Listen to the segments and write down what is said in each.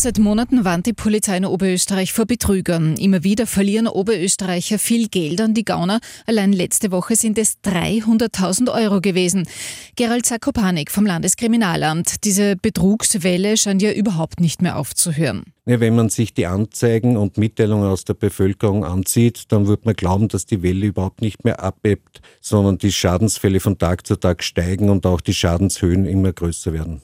Seit Monaten warnt die Polizei in Oberösterreich vor Betrügern. Immer wieder verlieren Oberösterreicher viel Geld an die Gauner. Allein letzte Woche sind es 300.000 Euro gewesen. Gerald Zakopanik vom Landeskriminalamt. Diese Betrugswelle scheint ja überhaupt nicht mehr aufzuhören. Wenn man sich die Anzeigen und Mitteilungen aus der Bevölkerung ansieht, dann wird man glauben, dass die Welle überhaupt nicht mehr abebbt, sondern die Schadensfälle von Tag zu Tag steigen und auch die Schadenshöhen immer größer werden.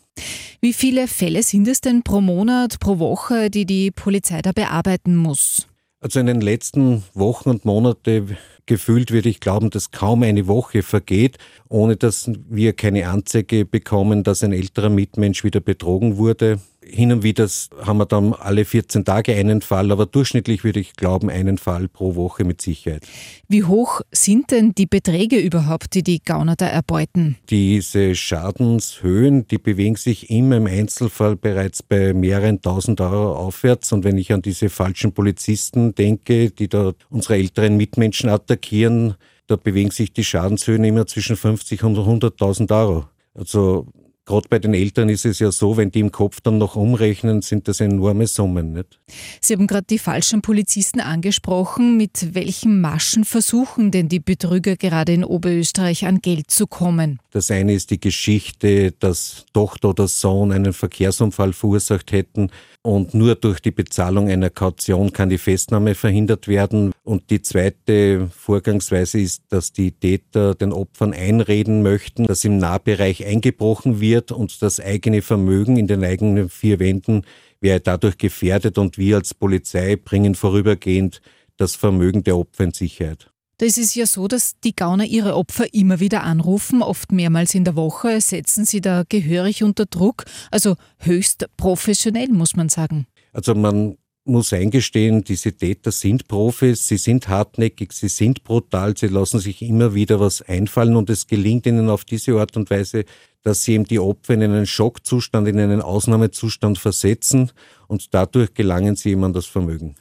Wie viele Fälle sind es denn pro Monat, pro Woche, die die Polizei da bearbeiten muss? Also in den letzten Wochen und Monaten gefühlt würde ich glauben, dass kaum eine Woche vergeht, ohne dass wir keine Anzeige bekommen, dass ein älterer Mitmensch wieder betrogen wurde. Hin und wieder haben wir dann alle 14 Tage einen Fall, aber durchschnittlich würde ich glauben, einen Fall pro Woche mit Sicherheit. Wie hoch sind denn die Beträge überhaupt, die die Gauner da erbeuten? Diese Schadenshöhen, die bewegen sich immer im Einzelfall bereits bei mehreren tausend Euro aufwärts. Und wenn ich an diese falschen Polizisten denke, die da unsere älteren Mitmenschen attackieren, da bewegen sich die Schadenshöhen immer zwischen 50 und 100.000 Euro. Also Gerade bei den Eltern ist es ja so, wenn die im Kopf dann noch umrechnen, sind das enorme Summen. Nicht? Sie haben gerade die falschen Polizisten angesprochen. Mit welchen Maschen versuchen denn die Betrüger gerade in Oberösterreich an Geld zu kommen? Das eine ist die Geschichte, dass Tochter oder Sohn einen Verkehrsunfall verursacht hätten und nur durch die Bezahlung einer Kaution kann die Festnahme verhindert werden. Und die zweite Vorgangsweise ist, dass die Täter den Opfern einreden möchten, dass im Nahbereich eingebrochen wird und das eigene Vermögen in den eigenen vier Wänden wäre dadurch gefährdet und wir als Polizei bringen vorübergehend das Vermögen der Opfer in Sicherheit. Da ist es ja so, dass die Gauner ihre Opfer immer wieder anrufen, oft mehrmals in der Woche, setzen sie da gehörig unter Druck, also höchst professionell, muss man sagen. Also man muss eingestehen, diese Täter sind Profis, sie sind hartnäckig, sie sind brutal, sie lassen sich immer wieder was einfallen und es gelingt ihnen auf diese Art und Weise, dass sie eben die Opfer in einen Schockzustand, in einen Ausnahmezustand versetzen und dadurch gelangen sie ihm an das Vermögen.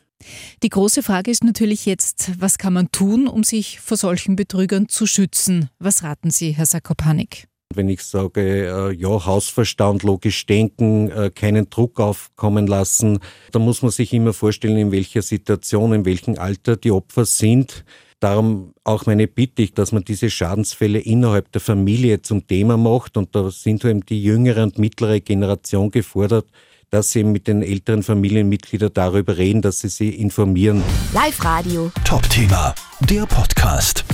Die große Frage ist natürlich jetzt, was kann man tun, um sich vor solchen Betrügern zu schützen? Was raten Sie, Herr Sakopanik? Wenn ich sage, äh, ja, Hausverstand, logisch denken, äh, keinen Druck aufkommen lassen, dann muss man sich immer vorstellen, in welcher Situation, in welchem Alter die Opfer sind. Darum auch meine Bitte, dass man diese Schadensfälle innerhalb der Familie zum Thema macht. Und da sind eben die jüngere und mittlere Generation gefordert, dass sie mit den älteren Familienmitgliedern darüber reden, dass sie sie informieren. Live Radio. Top-Thema, der Podcast.